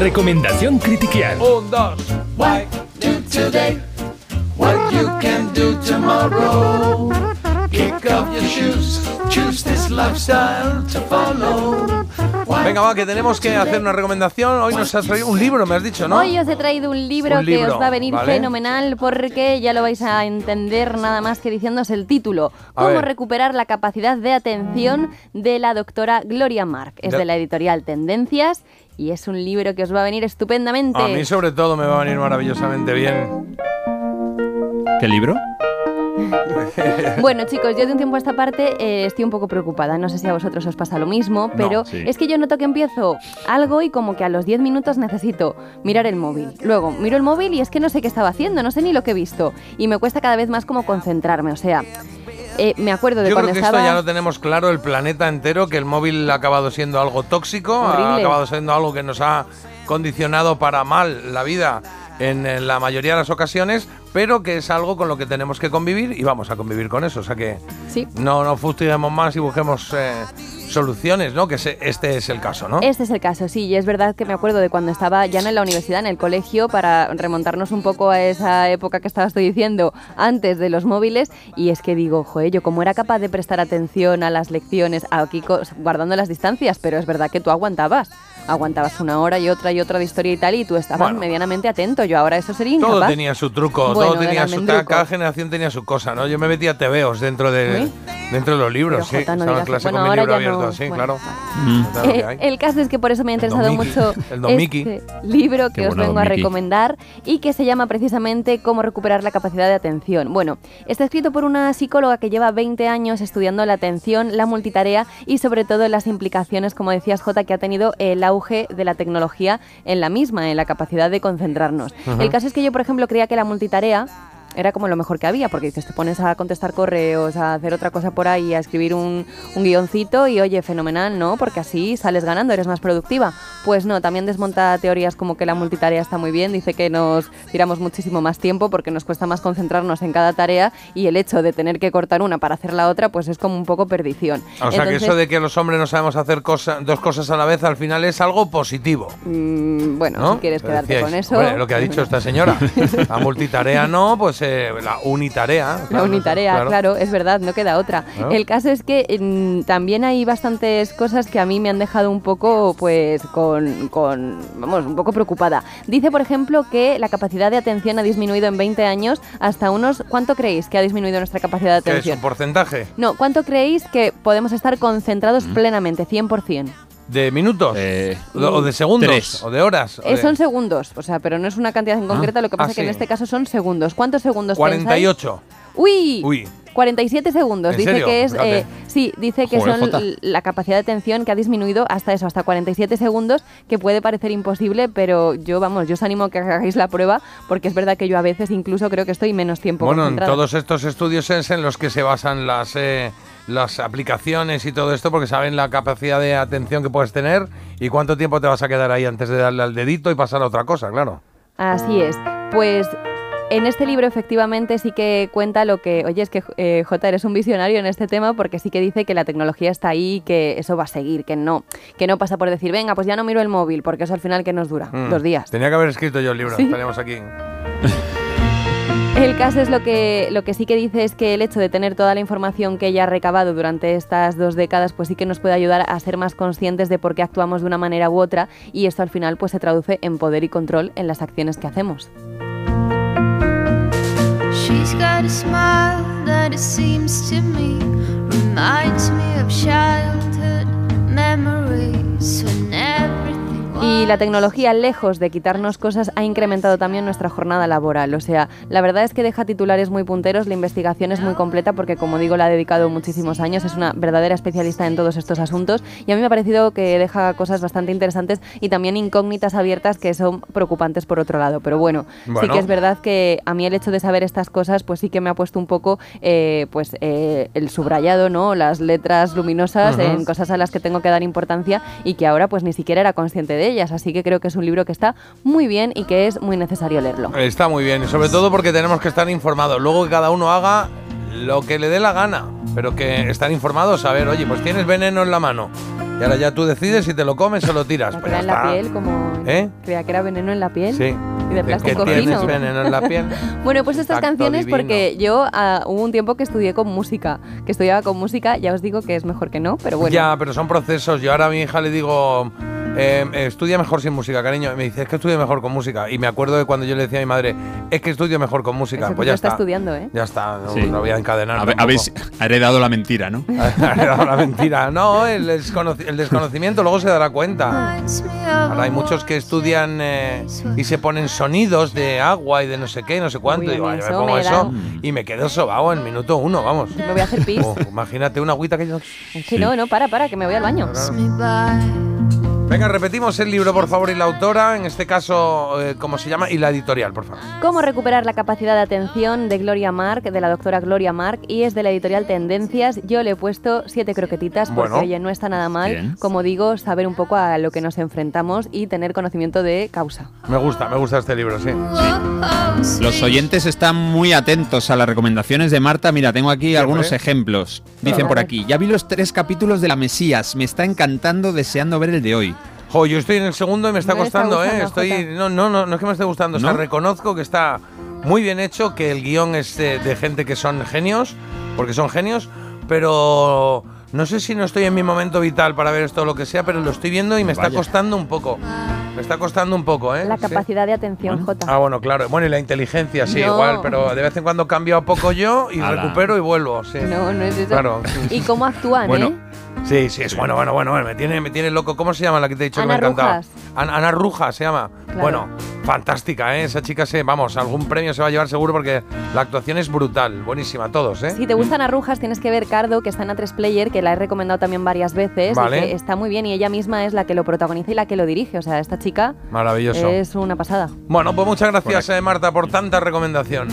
Recomendación critiquial. Un, dos. Why do today what you can do tomorrow? Kick off your shoes, choose this lifestyle to follow. Venga, va, que tenemos que hacer una recomendación. Hoy nos has traído un libro, me has dicho, ¿no? Hoy os he traído un libro, Un que libro, os va a venir ¿vale? fenomenal porque ya lo vais a entender nada más que diciéndoos el título. Cómo recuperar la capacidad de atención de la doctora Gloria Mark. Es de la editorial Tendencias y es un libro que os va a venir estupendamente. A mí sobre todo me va a venir maravillosamente bien. ¿Qué libro? Bueno, chicos, yo de un tiempo a esta parte eh, estoy un poco preocupada. No sé si a vosotros os pasa lo mismo, pero sí. es que yo noto que empiezo algo y como que a los 10 minutos necesito mirar el móvil. Luego miro el móvil y es que no sé qué estaba haciendo, no sé ni lo que he visto. Y me cuesta cada vez más como concentrarme. O sea, eh, me acuerdo de Yo creo que estaba... esto ya lo tenemos claro, el planeta entero, que el móvil ha acabado siendo algo tóxico, ha acabado siendo algo que nos ha condicionado para mal la vida en, la mayoría de las ocasiones, pero que es algo con lo que tenemos que convivir y vamos a convivir con eso. O sea que Sí. no nos fustiguemos más y busquemos eh, soluciones, ¿no? Que se- este es el caso, ¿no? Este es el caso, sí, y es verdad que me acuerdo de cuando estaba ya no en la universidad, en el colegio, para remontarnos un poco a esa época que estabas tú diciendo antes de los móviles, y es que digo, joder, yo como era capaz de prestar atención a las lecciones, aquí guardando las distancias, pero es verdad que tú aguantabas, aguantabas una hora y otra y otra de historia y tal, y tú estabas Bueno. medianamente atento, yo ahora eso sería incapaz. Todo tenía su truco, Bueno, todo tenía su cada generación tenía su cosa, ¿no? Yo me metía tebeos dentro de Uy. Dentro de los libros, Pero, sí. Jota, no Estaba en clase bueno, con mi libro abierto, no- así, bueno, claro. Mm. Eh, el caso es que por eso me ha interesado mucho El este libro que Qué os bueno, vengo a recomendar y que se llama precisamente Cómo recuperar la capacidad de atención. Bueno, está escrito por una psicóloga que lleva 20 años estudiando la atención, la multitarea y sobre todo las implicaciones, como decías Jota, que ha tenido el auge de la tecnología en la misma, en la capacidad de concentrarnos. El caso es que yo, por ejemplo, creía que la multitarea era como lo mejor que había, porque dices, te pones a contestar correos, a hacer otra cosa por ahí, a escribir un, un guioncito y oye, fenomenal, ¿no? Porque así sales ganando, eres más productiva. Pues no, también desmonta teorías como que la multitarea está muy bien, dice que nos tiramos muchísimo más tiempo porque nos cuesta más concentrarnos en cada tarea y el hecho de tener que cortar una para hacer la otra, pues es como un poco perdición. O sea que eso de que los hombres no sabemos hacer cosa- dos cosas a la vez al final es algo positivo. mm, bueno, ¿no? si quieres quedarte decíais. con eso... Lo que ha dicho esta señora. La multitarea no, pues eh, la unitarea. La claro, unitarea, claro. es verdad, no queda otra. Claro. El caso es que mm, también hay bastantes cosas que a mí me han dejado un poco, pues, con, con, vamos, un poco preocupada. Dice, por ejemplo, que la capacidad de atención ha disminuido en 20 años hasta unos, ¿cuánto creéis que ha disminuido nuestra capacidad de ¿Qué es atención? un porcentaje? No, ¿cuánto creéis que podemos estar concentrados plenamente, 100%? ¿De minutos? Eh, ¿O de segundos? tres. ¿O de horas? ¿O Eh, de- son segundos, o sea, pero no es una cantidad en concreta, lo que Ah, pasa es que en este caso son segundos. ¿Cuántos segundos pensáis? 48. ¡Uy! Uy. 47 segundos. ¿En Dice serio? que es. Eh, sí, dice que Joder, son Jota. l- la capacidad de atención que ha disminuido hasta eso, hasta 47 segundos, que puede parecer imposible, pero yo, vamos, yo os animo a que hagáis la prueba, porque es verdad que yo a veces incluso creo que estoy menos tiempo Bueno, en todos estos estudios es en los que se basan las, eh, las aplicaciones y todo esto, porque saben la capacidad de atención que puedes tener y cuánto tiempo te vas a quedar ahí antes de darle al dedito y pasar a otra cosa, claro. Así es. Pues en este libro efectivamente sí que cuenta lo que, oye, es que eh, J eres un visionario en este tema porque sí que dice que la tecnología está ahí, que eso va a seguir, que no, que no pasa por decir, venga, pues ya no miro el móvil, porque eso al final que nos dura, Mm. dos días. Tenía que haber escrito yo el libro, Sí. estaríamos aquí. El caso es lo que, lo que sí que dice es que el hecho de tener toda la información que ella ha recabado durante estas dos décadas, pues sí que nos puede ayudar a ser más conscientes de por qué actuamos de una manera u otra y esto al final pues se traduce en poder y control en las acciones que hacemos. She's got a smile that it seems to me reminds me of childhood memories Y la tecnología, lejos de quitarnos cosas, ha incrementado también nuestra jornada laboral. O sea, la verdad es que deja titulares muy punteros, la investigación es muy completa porque, como digo, la ha dedicado muchísimos años, es una verdadera especialista en todos estos asuntos y a mí me ha parecido que deja cosas bastante interesantes y también incógnitas abiertas que son preocupantes por otro lado. Pero bueno, sí que es verdad que a mí el hecho de saber estas cosas, pues sí que me ha puesto un poco eh, pues eh, el subrayado, ¿no? Las letras luminosas en cosas a las que tengo que dar importancia y que ahora pues ni siquiera era consciente de ellas. Así que creo que es un libro que está muy bien y que es muy necesario leerlo. Está muy bien, y sobre todo porque tenemos que estar informados. Luego que cada uno haga lo que le dé la gana, pero que estar informados, saber, oye, pues tienes veneno en la mano. Y ahora ya tú decides si te lo comes o lo tiras. La Pues que en la piel, como. ¿Eh? Creía que era veneno en la piel. Sí. Y de ¿Que plástico tienes fino. veneno en la piel? Bueno, pues estas canciones divino. porque yo ah, hubo un tiempo que estudié con música, que estudiaba con música, ya os digo que es mejor que no, pero bueno. Ya, pero son procesos. Yo ahora a mi hija le digo, eh, estudia mejor sin música, cariño. Y me dice, es que estudio mejor con música. Y me acuerdo de cuando yo le decía a mi madre, es que estudio mejor con música. Eso pues ya estás está. estudiando, ¿eh? Ya está, no, Sí. no voy a encadenar. Tampoco. habéis heredado la mentira, ¿no? la mentira. No, el, desconoci- el desconocimiento luego se dará cuenta. Ahora hay muchos que estudian eh, y se ponen sonidos de agua y de no sé qué, no sé cuánto. Uy, y digo, mí "Ay, yo me pongo me eso y me quedo sobao en minuto uno, vamos. Me voy a hacer pis. Oh, imagínate una agüita que yo... Es que no, no, para, para, que me voy al baño. Venga, repetimos el libro, por favor, y la autora, en este caso, eh, ¿cómo se llama? Y la editorial, por favor. Cómo recuperar la capacidad de atención de Gloria Mark, de la doctora Gloria Mark, y es de la editorial Tendencias. Yo le he puesto siete croquetitas porque, Bueno. oye, no está nada mal, Bien. como digo, saber un poco a lo que nos enfrentamos y tener conocimiento de causa. Me gusta, me gusta este libro, sí. Los oyentes están muy atentos a las recomendaciones de Marta. Mira, tengo aquí algunos ejemplos. Dicen por aquí, ya vi los tres capítulos de La Mesías. Me está encantando, deseando ver el de hoy. Jo, yo estoy en el segundo y me está No costando, ¿eh? Estoy, no, no, no, no es que me esté gustando, o sea, ¿No? reconozco que está muy bien hecho, que el guion es de, de gente que son genios, porque son genios, pero no sé si no estoy en mi momento vital para ver esto o lo que sea, pero lo estoy viendo y me está costando un poco. Me está costando un poco, ¿eh? La Sí. capacidad de atención, Jota. Ah, bueno, claro. Bueno, y la inteligencia, sí, No. igual, pero de vez en cuando cambio a poco yo y Ala. recupero y vuelvo, sí. No, no es eso. Claro, Y cómo actúan, Bueno, ¿eh? Sí, sí, es bueno, bueno, bueno, bueno, me tiene, me tiene loco. ¿Cómo se llama la que te he dicho Ana que me encantaba? Rujas. Ana, Ana Rujas se llama. Claro. Bueno, fantástica, ¿eh? Esa chica se, vamos, algún premio se va a llevar seguro porque la actuación es brutal, buenísima, todos, ¿eh? Si te gustan arrujas, tienes que ver Cardo, que está en A3 Player, que la he recomendado también varias veces. Vale. Y que está muy bien y ella misma es la que lo protagoniza y la que lo dirige. O sea, esta chica Maravilloso. es una pasada. Bueno, pues muchas gracias, eh, Marta, por tanta recomendación.